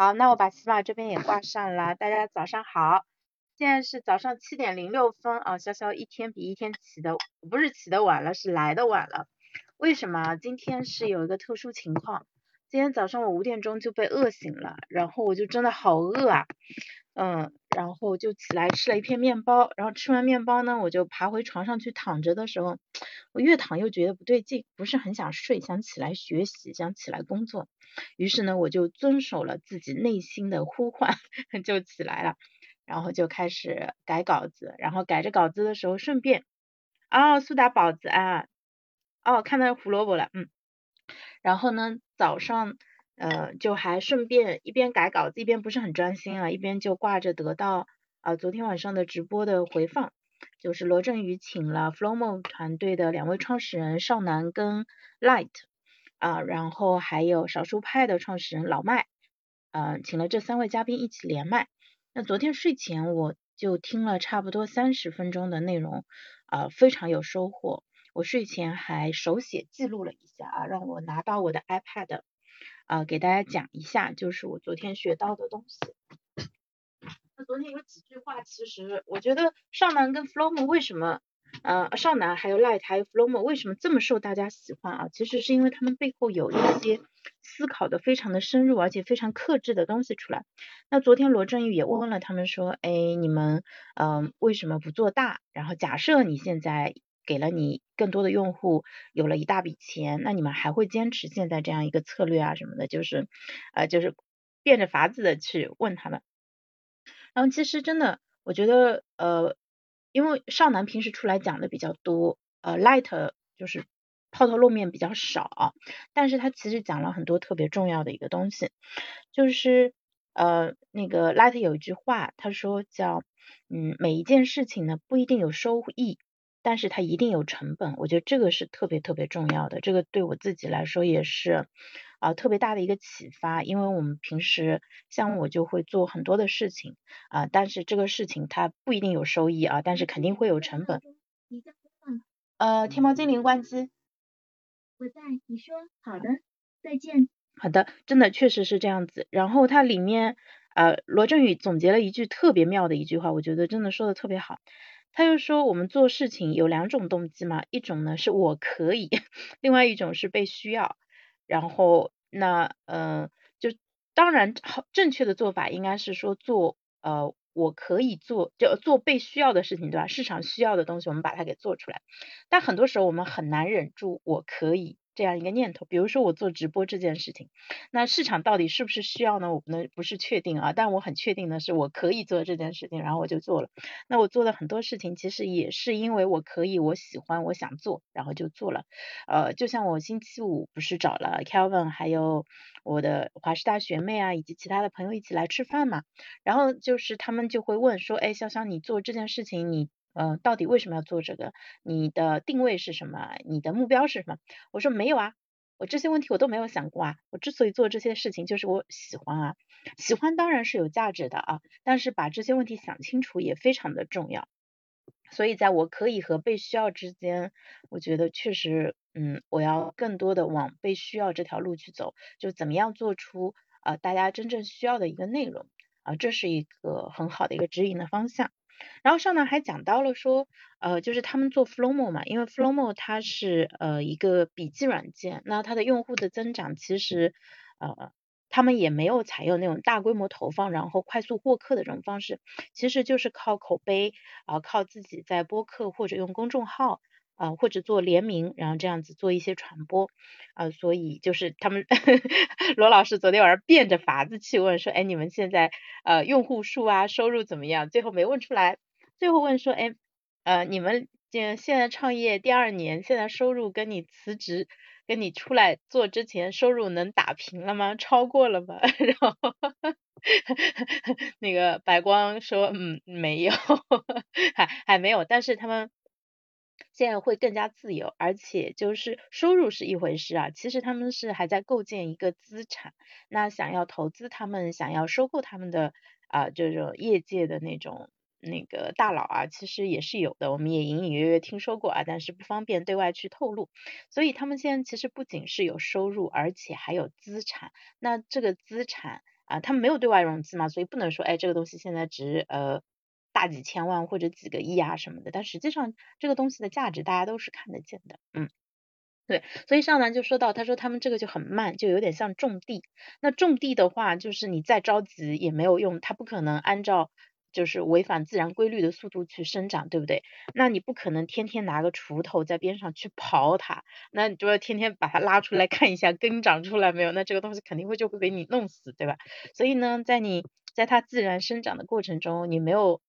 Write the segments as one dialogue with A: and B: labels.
A: 好，那我把喜马这边也挂上了。大家早上好，现在是早上七点零六分啊。潇潇一天比一天起的，不是起的晚了，是来的晚了。为什么？今天是有一个特殊情况。今天早上我五点钟就被饿醒了，然后我就真的好饿啊，嗯，然后就起来吃了一片面包，然后吃完面包呢，我就爬回床上去躺着的时候，我越躺又觉得不对劲，不是很想睡，想起来学习，想起来工作，于是呢，我就遵守了自己内心的呼唤，就起来了，然后就开始改稿子，然后改着稿子的时候顺便，哦，苏打宝子啊，哦，看到胡萝卜了，嗯。然后呢，早上呃就还顺便一边改稿子，一边不是很专心啊，一边就挂着得到啊昨天晚上的直播的回放，就是罗振宇请了 Flowmo 团队的两位创始人少南跟 Light 啊，然后还有少数派的创始人老麦，嗯，请了这三位嘉宾一起连麦。那昨天睡前我就听了差不多三十分钟的内容，啊，非常有收获。我睡前还手写记录了一下啊，让我拿到我的 iPad 啊，给大家讲一下，就是我昨天学到的东西。那昨天有几句话，其实我觉得少男跟 Flomo 为什么，呃，少男还有 Light 还有 Flomo 为什么这么受大家喜欢啊？其实是因为他们背后有一些思考的非常的深入，而且非常克制的东西出来。那昨天罗振宇也问了他们说，哎，你们嗯为什么不做大？然后假设你现在。给了你更多的用户，有了一大笔钱，那你们还会坚持现在这样一个策略啊什么的？就是呃，就是变着法子的去问他们。然后其实真的，我觉得呃，因为少男平时出来讲的比较多，呃，Light 就是抛头露面比较少，但是他其实讲了很多特别重要的一个东西，就是呃，那个 Light 有一句话，他说叫嗯，每一件事情呢不一定有收益。但是它一定有成本，我觉得这个是特别特别重要的，这个对我自己来说也是啊特别大的一个启发，因为我们平时像我就会做很多的事情啊，但是这个事情它不一定有收益啊，但是肯定会有成本。呃，天猫精灵关机。
B: 我在，你说好的，再见。
A: 好的，真的确实是这样子。然后它里面呃罗振宇总结了一句特别妙的一句话，我觉得真的说的特别好。他就说，我们做事情有两种动机嘛，一种呢是我可以，另外一种是被需要。然后那嗯，就当然好正确的做法应该是说做呃我可以做，就做被需要的事情，对吧？市场需要的东西，我们把它给做出来。但很多时候我们很难忍住我可以。这样一个念头，比如说我做直播这件事情，那市场到底是不是需要呢？我不能不是确定啊，但我很确定的是我可以做这件事情，然后我就做了。那我做的很多事情其实也是因为我可以，我喜欢，我想做，然后就做了。呃，就像我星期五不是找了 Kevin，还有我的华师大学妹啊，以及其他的朋友一起来吃饭嘛，然后就是他们就会问说，哎，潇潇，你做这件事情你。嗯，到底为什么要做这个？你的定位是什么？你的目标是什么？我说没有啊，我这些问题我都没有想过啊。我之所以做这些事情，就是我喜欢啊。喜欢当然是有价值的啊，但是把这些问题想清楚也非常的重要。所以在我可以和被需要之间，我觉得确实，嗯，我要更多的往被需要这条路去走，就怎么样做出啊大家真正需要的一个内容啊，这是一个很好的一个指引的方向。然后上呢还讲到了说，呃，就是他们做 Flowmo 嘛，因为 Flowmo 它是呃一个笔记软件，那它的用户的增长其实呃他们也没有采用那种大规模投放，然后快速获客的这种方式，其实就是靠口碑啊，靠自己在播客或者用公众号。啊，或者做联名，然后这样子做一些传播，啊，所以就是他们 罗老师昨天晚上变着法子去问说，哎，你们现在呃用户数啊，收入怎么样？最后没问出来，最后问说，哎，呃，你们现现在创业第二年，现在收入跟你辞职跟你出来做之前收入能打平了吗？超过了吗？然后那个白光说，嗯，没有，还还没有，但是他们。现在会更加自由，而且就是收入是一回事啊，其实他们是还在构建一个资产。那想要投资他们，想要收购他们的啊这种业界的那种那个大佬啊，其实也是有的，我们也隐隐约约听说过啊，但是不方便对外去透露。所以他们现在其实不仅是有收入，而且还有资产。那这个资产。啊，他们没有对外融资嘛，所以不能说哎这个东西现在值呃大几千万或者几个亿啊什么的，但实际上这个东西的价值大家都是看得见的，嗯。对，所以上南就说到，他说他们这个就很慢，就有点像种地。那种地的话，就是你再着急也没有用，它不可能按照就是违反自然规律的速度去生长，对不对？那你不可能天天拿个锄头在边上去刨它，那你就要天天把它拉出来看一下根长出来没有，那这个东西肯定会就会被你弄死，对吧？所以呢，在你在它自然生长的过程中，你没有。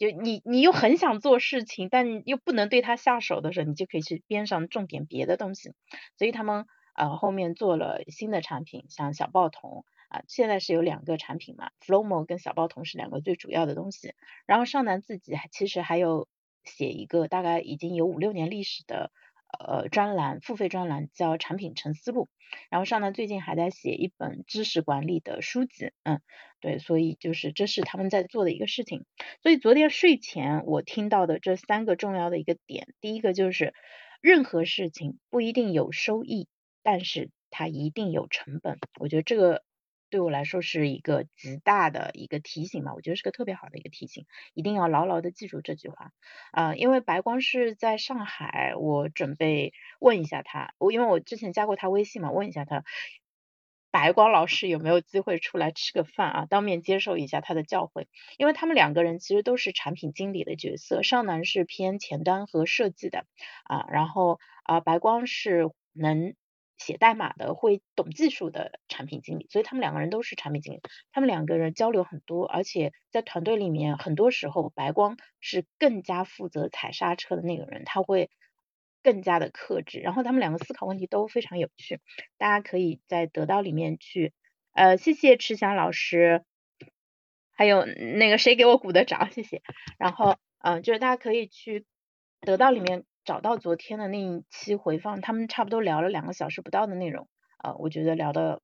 A: 就你你又很想做事情，但又不能对他下手的时候，你就可以去边上种点别的东西。所以他们呃后面做了新的产品，像小报童啊，现在是有两个产品嘛，Flowmo 跟小报童是两个最主要的东西。然后尚南自己还其实还有写一个大概已经有五六年历史的。呃，专栏付费专栏叫产品沉思录，然后上呢最近还在写一本知识管理的书籍，嗯，对，所以就是这是他们在做的一个事情。所以昨天睡前我听到的这三个重要的一个点，第一个就是任何事情不一定有收益，但是它一定有成本。我觉得这个。对我来说是一个极大的一个提醒嘛，我觉得是个特别好的一个提醒，一定要牢牢的记住这句话啊。因为白光是在上海，我准备问一下他，我因为我之前加过他微信嘛，问一下他，白光老师有没有机会出来吃个饭啊，当面接受一下他的教诲。因为他们两个人其实都是产品经理的角色，尚南是偏前端和设计的啊，然后啊白光是能。写代码的会懂技术的产品经理，所以他们两个人都是产品经理。他们两个人交流很多，而且在团队里面，很多时候白光是更加负责踩刹车的那个人，他会更加的克制。然后他们两个思考问题都非常有趣，大家可以在得到里面去，呃，谢谢池翔老师，还有那个谁给我鼓的掌，谢谢。然后，嗯，就是大家可以去得到里面。找到昨天的那一期回放，他们差不多聊了两个小时不到的内容，呃，我觉得聊的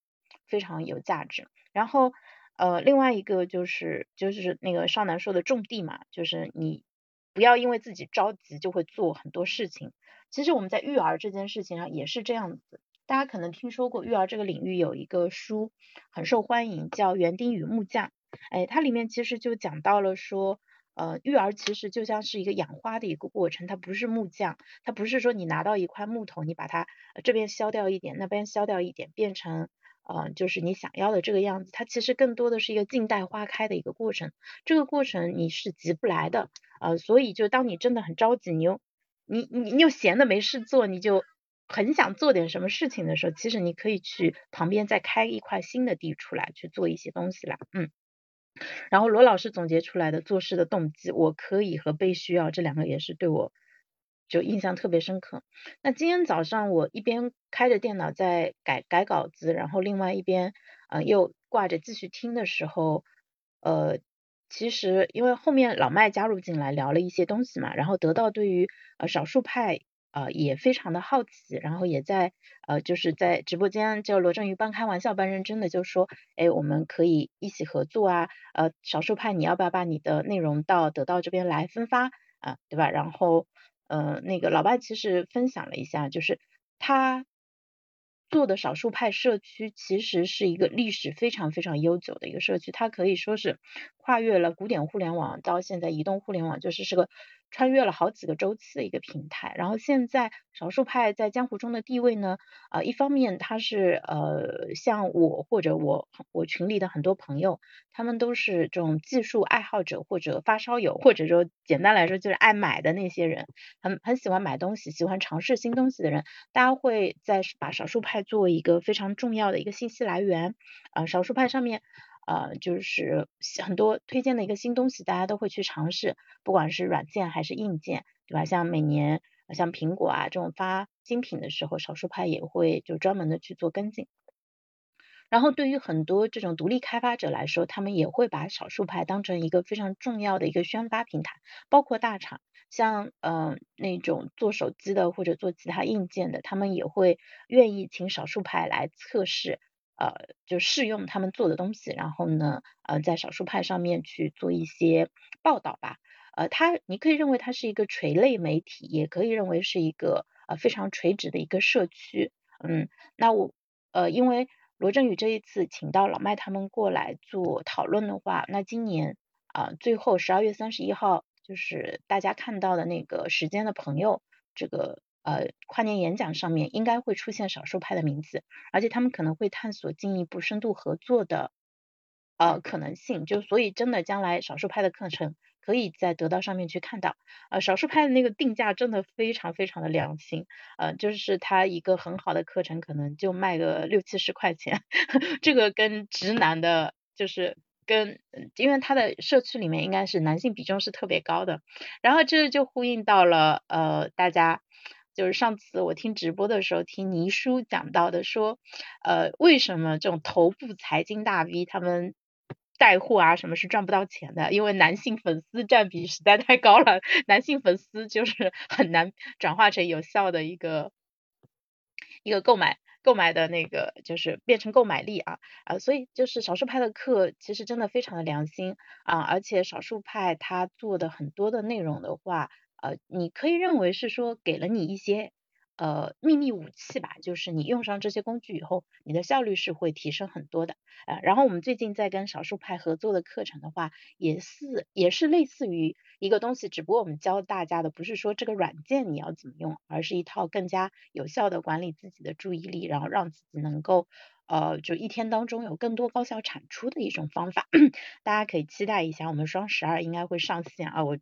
A: 非常有价值。然后，呃，另外一个就是就是那个少南说的种地嘛，就是你不要因为自己着急就会做很多事情。其实我们在育儿这件事情上也是这样子，大家可能听说过育儿这个领域有一个书很受欢迎，叫《园丁与木匠》，哎，它里面其实就讲到了说。呃，育儿其实就像是一个养花的一个过程，它不是木匠，它不是说你拿到一块木头，你把它这边削掉一点，那边削掉一点，变成呃就是你想要的这个样子。它其实更多的是一个静待花开的一个过程，这个过程你是急不来的，呃，所以就当你真的很着急，你又你你你又闲的没事做，你就很想做点什么事情的时候，其实你可以去旁边再开一块新的地出来去做一些东西了，嗯。然后罗老师总结出来的做事的动机，我可以和被需要这两个也是对我就印象特别深刻。那今天早上我一边开着电脑在改改稿子，然后另外一边呃又挂着继续听的时候，呃其实因为后面老麦加入进来聊了一些东西嘛，然后得到对于呃少数派。呃，也非常的好奇，然后也在呃，就是在直播间，就罗振宇半开玩笑半认真的就说，哎，我们可以一起合作啊，呃，少数派你要不要把你的内容到得到这边来分发啊，对吧？然后呃，那个老外其实分享了一下，就是他。做的少数派社区其实是一个历史非常非常悠久的一个社区，它可以说是跨越了古典互联网到现在移动互联网，就是是个穿越了好几个周期的一个平台。然后现在少数派在江湖中的地位呢，呃，一方面它是呃像我或者我我群里的很多朋友，他们都是这种技术爱好者或者发烧友，或者说简单来说就是爱买的那些人，很很喜欢买东西，喜欢尝试新东西的人，大家会在把少数派。作为一个非常重要的一个信息来源，啊，少数派上面，呃，就是很多推荐的一个新东西，大家都会去尝试，不管是软件还是硬件，对吧？像每年像苹果啊这种发新品的时候，少数派也会就专门的去做跟进。然后对于很多这种独立开发者来说，他们也会把少数派当成一个非常重要的一个宣发平台，包括大厂。像嗯那种做手机的或者做其他硬件的，他们也会愿意请少数派来测试，呃就试用他们做的东西，然后呢呃在少数派上面去做一些报道吧，呃它你可以认为它是一个垂类媒体，也可以认为是一个呃非常垂直的一个社区，嗯那我呃因为罗振宇这一次请到老麦他们过来做讨论的话，那今年啊最后十二月三十一号就是大家看到的那个时间的朋友这个呃跨年演讲上面应该会出现少数派的名字，而且他们可能会探索进一步深度合作的呃可能性，就所以真的将来少数派的课程。可以在得到上面去看到，呃，少数派的那个定价真的非常非常的良心，呃，就是他一个很好的课程可能就卖个六七十块钱，这个跟直男的，就是跟，因为他的社区里面应该是男性比重是特别高的，然后这就呼应到了，呃，大家就是上次我听直播的时候听倪叔讲到的说，呃，为什么这种头部财经大 V 他们。带货啊，什么是赚不到钱的？因为男性粉丝占比实在太高了，男性粉丝就是 很难转化成有效的一个一个购买购买的那个，就是变成购买力啊啊，所以就是少数派的课其实真的非常的良心啊，而且少数派他做的很多的内容的话，呃，你可以认为是说给了你一些。呃，秘密武器吧，就是你用上这些工具以后，你的效率是会提升很多的。呃，然后我们最近在跟少数派合作的课程的话，也是也是类似于一个东西，只不过我们教大家的不是说这个软件你要怎么用，而是一套更加有效的管理自己的注意力，然后让自己能够呃，就一天当中有更多高效产出的一种方法。大家可以期待一下，我们双十二应该会上线啊！我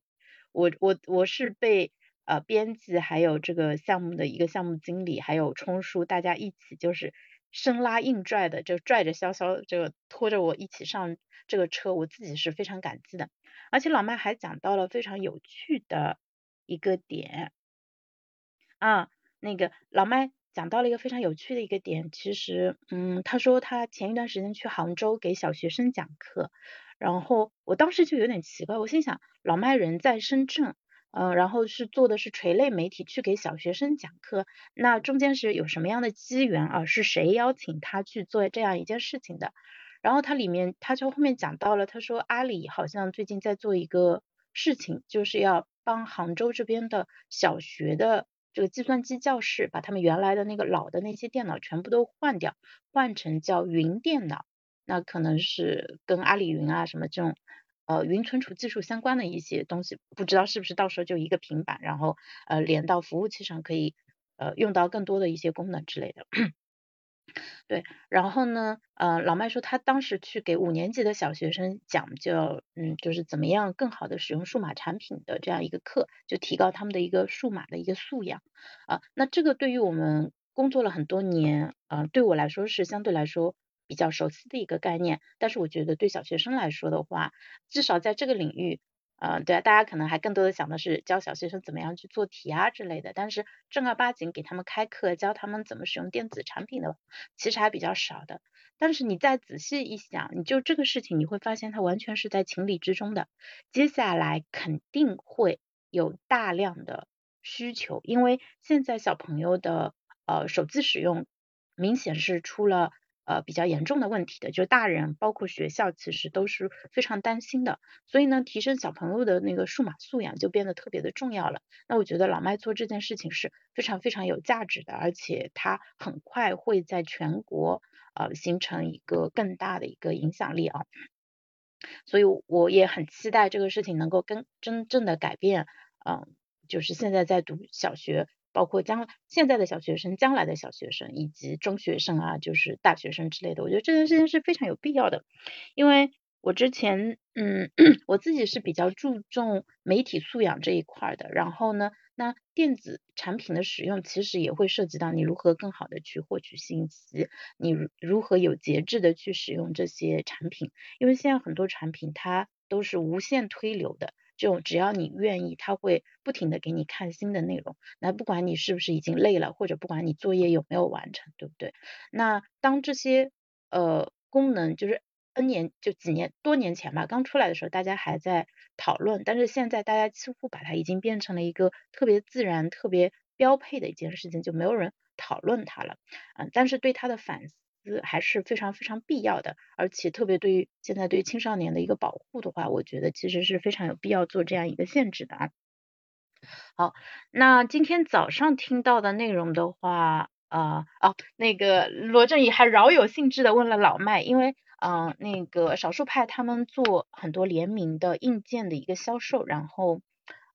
A: 我我我是被。呃，编辑还有这个项目的一个项目经理，还有冲叔，大家一起就是生拉硬拽的，就拽着潇潇这个拖着我一起上这个车，我自己是非常感激的。而且老麦还讲到了非常有趣的一个点啊，那个老麦讲到了一个非常有趣的一个点，其实，嗯，他说他前一段时间去杭州给小学生讲课，然后我当时就有点奇怪，我心想，老麦人在深圳。嗯，然后是做的是垂类媒体去给小学生讲课，那中间是有什么样的机缘啊？是谁邀请他去做这样一件事情的？然后他里面他就后面讲到了，他说阿里好像最近在做一个事情，就是要帮杭州这边的小学的这个计算机教室，把他们原来的那个老的那些电脑全部都换掉，换成叫云电脑，那可能是跟阿里云啊什么这种。呃，云存储技术相关的一些东西，不知道是不是到时候就一个平板，然后呃连到服务器上，可以呃用到更多的一些功能之类的。对，然后呢，呃，老麦说他当时去给五年级的小学生讲，就嗯，就是怎么样更好的使用数码产品的这样一个课，就提高他们的一个数码的一个素养啊。那这个对于我们工作了很多年，啊，对我来说是相对来说。比较熟悉的一个概念，但是我觉得对小学生来说的话，至少在这个领域，呃，对啊，大家可能还更多的想的是教小学生怎么样去做题啊之类的，但是正儿八经给他们开课教他们怎么使用电子产品的，其实还比较少的。但是你再仔细一想，你就这个事情，你会发现它完全是在情理之中的。接下来肯定会有大量的需求，因为现在小朋友的呃手机使用明显是出了。呃，比较严重的问题的，就是大人包括学校，其实都是非常担心的。所以呢，提升小朋友的那个数码素养就变得特别的重要了。那我觉得老麦做这件事情是非常非常有价值的，而且他很快会在全国呃形成一个更大的一个影响力啊。所以我也很期待这个事情能够跟真正的改变，嗯，就是现在在读小学。包括将现在的小学生、将来的小学生以及中学生啊，就是大学生之类的，我觉得这件事情是非常有必要的。因为我之前，嗯，我自己是比较注重媒体素养这一块的。然后呢，那电子产品的使用其实也会涉及到你如何更好的去获取信息，你如何有节制的去使用这些产品。因为现在很多产品它都是无限推流的。就只要你愿意，他会不停的给你看新的内容。那不管你是不是已经累了，或者不管你作业有没有完成，对不对？那当这些呃功能就是 N 年就几年多年前吧，刚出来的时候，大家还在讨论，但是现在大家几乎把它已经变成了一个特别自然、特别标配的一件事情，就没有人讨论它了。嗯，但是对它的反思。还是非常非常必要的，而且特别对于现在对于青少年的一个保护的话，我觉得其实是非常有必要做这样一个限制的啊。好，那今天早上听到的内容的话，啊哦，那个罗振宇还饶有兴致的问了老麦，因为嗯那个少数派他们做很多联名的硬件的一个销售，然后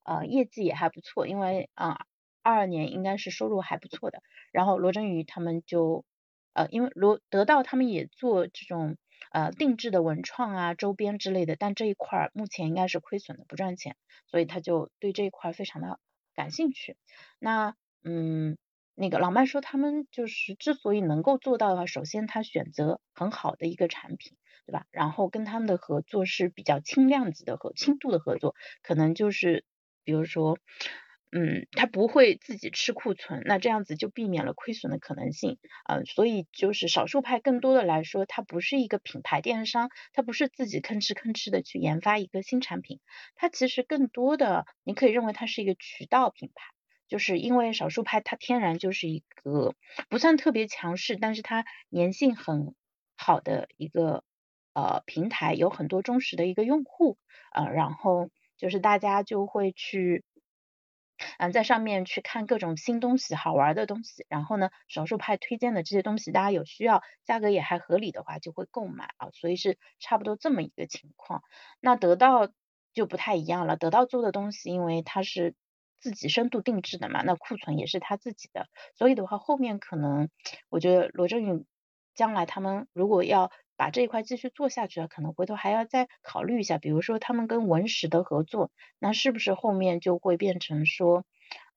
A: 呃业绩也还不错，因为啊二二年应该是收入还不错的，然后罗振宇他们就呃因为罗得到他们也做这种。呃，定制的文创啊，周边之类的，但这一块目前应该是亏损的，不赚钱，所以他就对这一块非常的感兴趣。那嗯，那个老麦说他们就是之所以能够做到的话，首先他选择很好的一个产品，对吧？然后跟他们的合作是比较轻量级的和轻度的合作，可能就是比如说。嗯，他不会自己吃库存，那这样子就避免了亏损的可能性。呃，所以就是少数派更多的来说，它不是一个品牌电商，它不是自己吭哧吭哧的去研发一个新产品，它其实更多的你可以认为它是一个渠道品牌，就是因为少数派它天然就是一个不算特别强势，但是它粘性很好的一个呃平台，有很多忠实的一个用户，呃，然后就是大家就会去。嗯，在上面去看各种新东西、好玩的东西，然后呢，少数派推荐的这些东西，大家有需要，价格也还合理的话，就会购买啊，所以是差不多这么一个情况。那得到就不太一样了，得到做的东西，因为它是自己深度定制的嘛，那库存也是他自己的，所以的话，后面可能我觉得罗振宇将来他们如果要。把这一块继续做下去啊，可能回头还要再考虑一下，比如说他们跟文石的合作，那是不是后面就会变成说，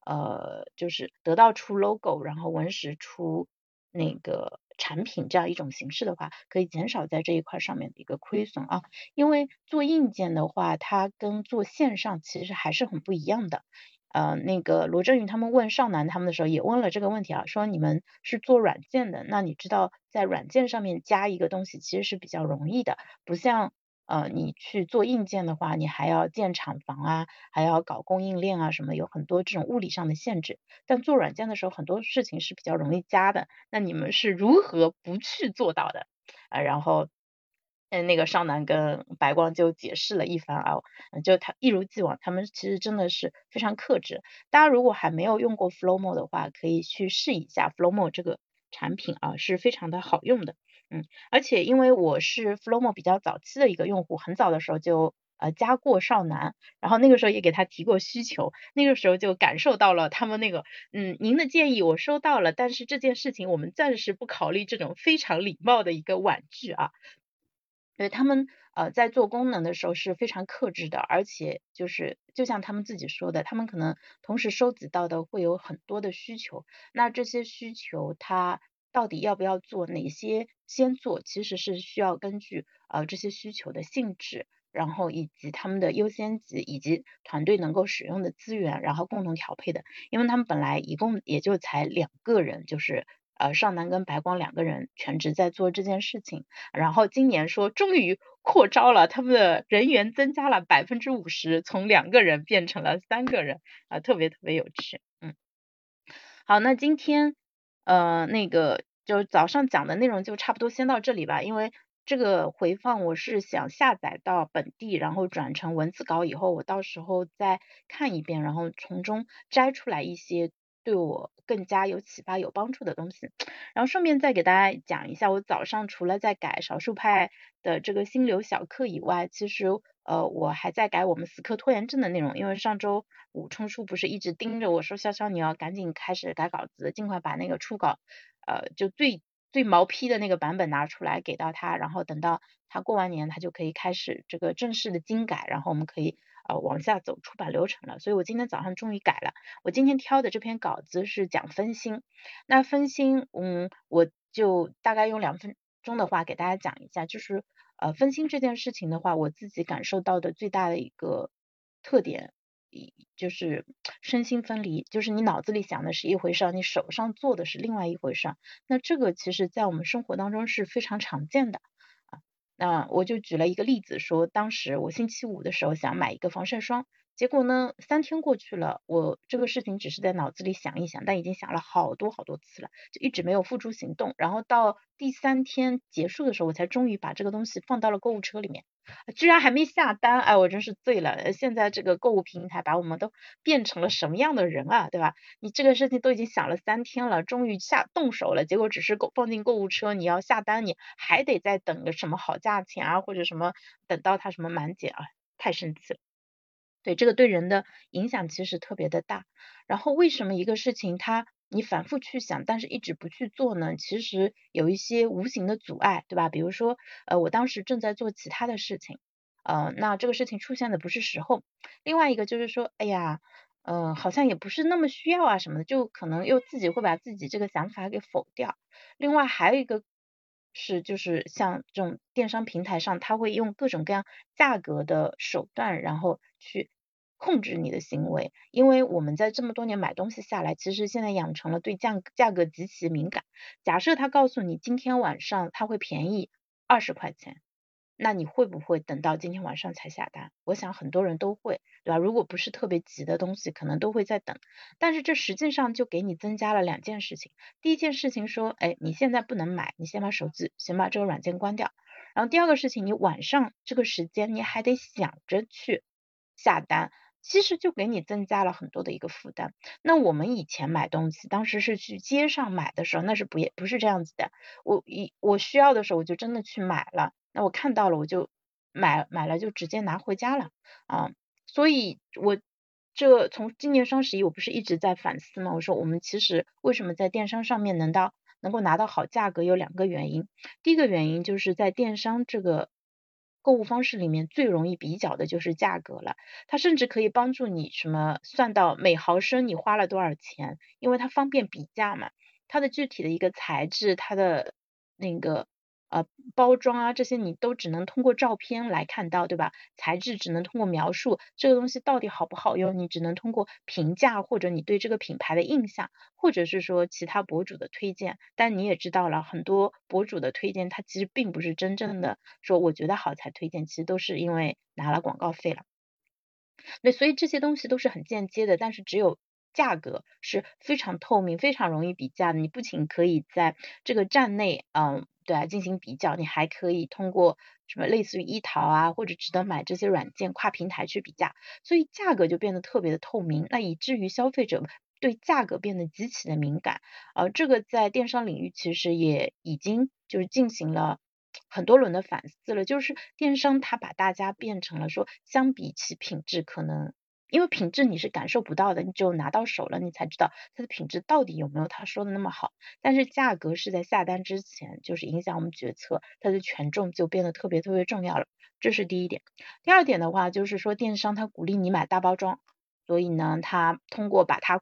A: 呃，就是得到出 logo，然后文石出那个产品这样一种形式的话，可以减少在这一块上面的一个亏损啊。因为做硬件的话，它跟做线上其实还是很不一样的。呃，那个罗振宇他们问少南他们的时候也问了这个问题啊，说你们是做软件的，那你知道在软件上面加一个东西其实是比较容易的，不像呃你去做硬件的话，你还要建厂房啊，还要搞供应链啊什么，有很多这种物理上的限制。但做软件的时候，很多事情是比较容易加的。那你们是如何不去做到的啊？然后。嗯，那个少南跟白光就解释了一番啊，就他一如既往，他们其实真的是非常克制。大家如果还没有用过 Flowmo 的话，可以去试一下 Flowmo 这个产品啊，是非常的好用的。嗯，而且因为我是 Flowmo 比较早期的一个用户，很早的时候就呃加过少南，然后那个时候也给他提过需求，那个时候就感受到了他们那个嗯，您的建议我收到了，但是这件事情我们暂时不考虑这种非常礼貌的一个婉拒啊。对他们呃在做功能的时候是非常克制的，而且就是就像他们自己说的，他们可能同时收集到的会有很多的需求，那这些需求他到底要不要做，哪些先做，其实是需要根据呃这些需求的性质，然后以及他们的优先级以及团队能够使用的资源，然后共同调配的，因为他们本来一共也就才两个人，就是。呃，少南跟白光两个人全职在做这件事情，然后今年说终于扩招了，他们的人员增加了百分之五十，从两个人变成了三个人，啊，特别特别有趣，嗯，好，那今天呃那个就早上讲的内容就差不多先到这里吧，因为这个回放我是想下载到本地，然后转成文字稿以后，我到时候再看一遍，然后从中摘出来一些。对我更加有启发、有帮助的东西，然后顺便再给大家讲一下，我早上除了在改少数派的这个心流小课以外，其实呃我还在改我们死磕拖延症的内容，因为上周五冲叔不是一直盯着我说，潇潇你要赶紧开始改稿子，尽快把那个初稿呃就最最毛坯的那个版本拿出来给到他，然后等到他过完年，他就可以开始这个正式的精改，然后我们可以。呃，往下走出版流程了，所以我今天早上终于改了。我今天挑的这篇稿子是讲分心，那分心，嗯，我就大概用两分钟的话给大家讲一下，就是呃分心这件事情的话，我自己感受到的最大的一个特点，一就是身心分离，就是你脑子里想的是一回事，你手上做的是另外一回事。那这个其实在我们生活当中是非常常见的。那我就举了一个例子，说当时我星期五的时候想买一个防晒霜，结果呢，三天过去了，我这个事情只是在脑子里想一想，但已经想了好多好多次了，就一直没有付诸行动。然后到第三天结束的时候，我才终于把这个东西放到了购物车里面，居然还没下单，哎，我真是醉了。现在这个购物平台把我们都变成了什么样的人啊，对吧？你这个事情都已经想了三天了，终于下动手了，结果只是购放进购物车，你要下单，你还得再等个什么好价钱啊，或者什么等到它什么满减啊，太生气了。对这个对人的影响其实特别的大，然后为什么一个事情它你反复去想，但是一直不去做呢？其实有一些无形的阻碍，对吧？比如说，呃，我当时正在做其他的事情，呃，那这个事情出现的不是时候。另外一个就是说，哎呀，嗯，好像也不是那么需要啊什么的，就可能又自己会把自己这个想法给否掉。另外还有一个是，就是像这种电商平台上，他会用各种各样价格的手段，然后去。控制你的行为，因为我们在这么多年买东西下来，其实现在养成了对价价格极其敏感。假设他告诉你今天晚上他会便宜二十块钱，那你会不会等到今天晚上才下单？我想很多人都会，对吧？如果不是特别急的东西，可能都会在等。但是这实际上就给你增加了两件事情。第一件事情说，哎，你现在不能买，你先把手机先把这个软件关掉。然后第二个事情，你晚上这个时间你还得想着去下单。其实就给你增加了很多的一个负担。那我们以前买东西，当时是去街上买的时候，那是不也不是这样子的。我一我需要的时候，我就真的去买了。那我看到了，我就买买了，就直接拿回家了啊。所以，我这从今年双十一，我不是一直在反思吗？我说我们其实为什么在电商上面能到能够拿到好价格，有两个原因。第一个原因就是在电商这个。购物方式里面最容易比较的就是价格了，它甚至可以帮助你什么算到每毫升你花了多少钱，因为它方便比价嘛，它的具体的一个材质，它的那个。呃，包装啊，这些你都只能通过照片来看到，对吧？材质只能通过描述，这个东西到底好不好用，你只能通过评价或者你对这个品牌的印象，或者是说其他博主的推荐。但你也知道了，很多博主的推荐，他其实并不是真正的说我觉得好才推荐，其实都是因为拿了广告费了。那所以这些东西都是很间接的，但是只有。价格是非常透明、非常容易比价的。你不仅可以在这个站内，嗯，对啊，进行比较，你还可以通过什么类似于一淘啊或者值得买这些软件跨平台去比价，所以价格就变得特别的透明。那以至于消费者对价格变得极其的敏感。呃，这个在电商领域其实也已经就是进行了很多轮的反思了。就是电商它把大家变成了说，相比起品质可能。因为品质你是感受不到的，你只有拿到手了，你才知道它的品质到底有没有他说的那么好。但是价格是在下单之前，就是影响我们决策，它的权重就变得特别特别重要了。这是第一点。第二点的话，就是说电商它鼓励你买大包装，所以呢，它通过把它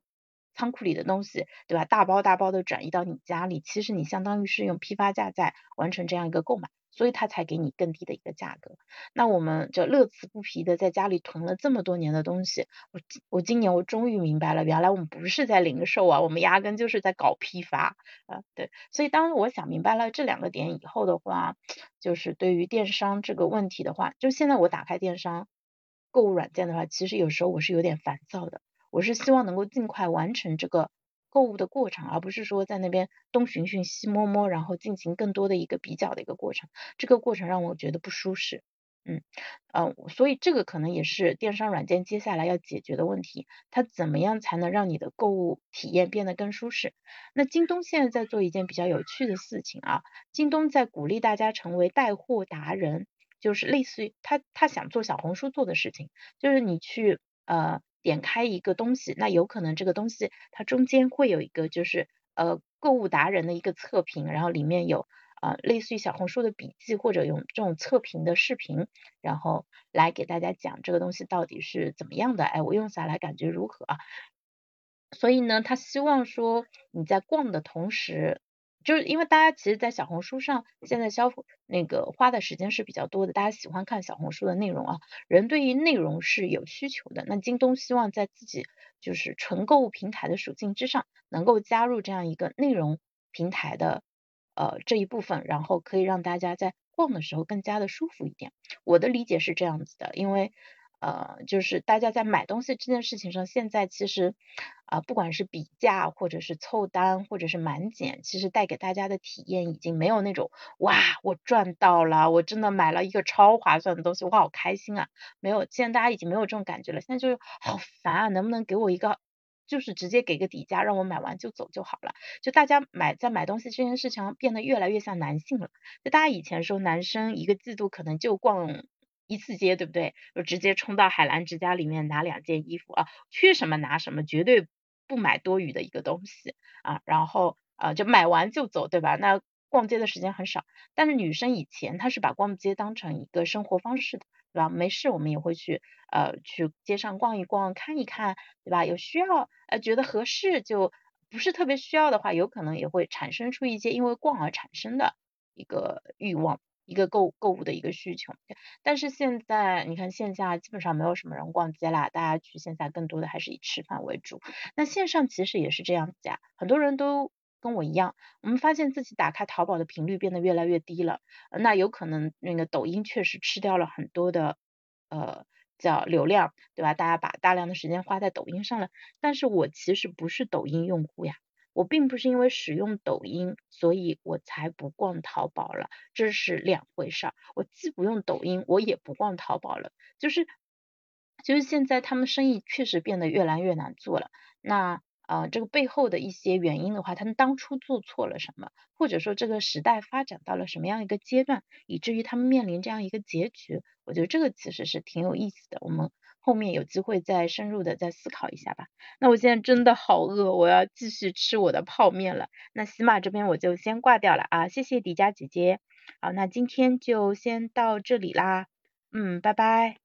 A: 仓库里的东西，对吧，大包大包的转移到你家里，其实你相当于是用批发价在完成这样一个购买。所以他才给你更低的一个价格。那我们就乐此不疲的在家里囤了这么多年的东西，我我今年我终于明白了，原来我们不是在零售啊，我们压根就是在搞批发啊。对，所以当我想明白了这两个点以后的话，就是对于电商这个问题的话，就现在我打开电商购物软件的话，其实有时候我是有点烦躁的，我是希望能够尽快完成这个。购物的过程，而不是说在那边东寻寻西摸摸，然后进行更多的一个比较的一个过程。这个过程让我觉得不舒适，嗯，呃，所以这个可能也是电商软件接下来要解决的问题。它怎么样才能让你的购物体验变得更舒适？那京东现在在做一件比较有趣的事情啊，京东在鼓励大家成为带货达人，就是类似于他他想做小红书做的事情，就是你去呃。点开一个东西，那有可能这个东西它中间会有一个就是呃购物达人的一个测评，然后里面有呃类似于小红书的笔记或者用这种测评的视频，然后来给大家讲这个东西到底是怎么样的，哎，我用下来感觉如何啊？所以呢，他希望说你在逛的同时。就是因为大家其实，在小红书上现在消那个花的时间是比较多的，大家喜欢看小红书的内容啊，人对于内容是有需求的。那京东希望在自己就是纯购物平台的属性之上，能够加入这样一个内容平台的呃这一部分，然后可以让大家在逛的时候更加的舒服一点。我的理解是这样子的，因为呃，就是大家在买东西这件事情上，现在其实啊，不管是比价，或者是凑单，或者是满减，其实带给大家的体验已经没有那种哇，我赚到了，我真的买了一个超划算的东西，我好开心啊！没有，现在大家已经没有这种感觉了，现在就是好烦啊，能不能给我一个，就是直接给个底价，让我买完就走就好了。就大家买在买东西这件事情变得越来越像男性了。就大家以前说男生一个季度可能就逛。一次街对不对？就直接冲到海澜之家里面拿两件衣服啊，缺什么拿什么，绝对不买多余的一个东西啊。然后啊就买完就走，对吧？那逛街的时间很少。但是女生以前她是把逛街当成一个生活方式的，对吧？没事我们也会去呃去街上逛一逛，看一看，对吧？有需要呃觉得合适就不是特别需要的话，有可能也会产生出一些因为逛而产生的一个欲望。一个购购物的一个需求，但是现在你看线下基本上没有什么人逛街啦，大家去线下更多的还是以吃饭为主。那线上其实也是这样子呀，很多人都跟我一样，我们发现自己打开淘宝的频率变得越来越低了。那有可能那个抖音确实吃掉了很多的呃叫流量，对吧？大家把大量的时间花在抖音上了，但是我其实不是抖音用户呀。我并不是因为使用抖音，所以我才不逛淘宝了，这是两回事儿。我既不用抖音，我也不逛淘宝了，就是，就是现在他们生意确实变得越来越难做了。那呃，这个背后的一些原因的话，他们当初做错了什么，或者说这个时代发展到了什么样一个阶段，以至于他们面临这样一个结局，我觉得这个其实是挺有意思的。我们。后面有机会再深入的再思考一下吧。那我现在真的好饿，我要继续吃我的泡面了。那喜马这边我就先挂掉了啊，谢谢迪迦姐姐。好，那今天就先到这里啦，嗯，拜拜。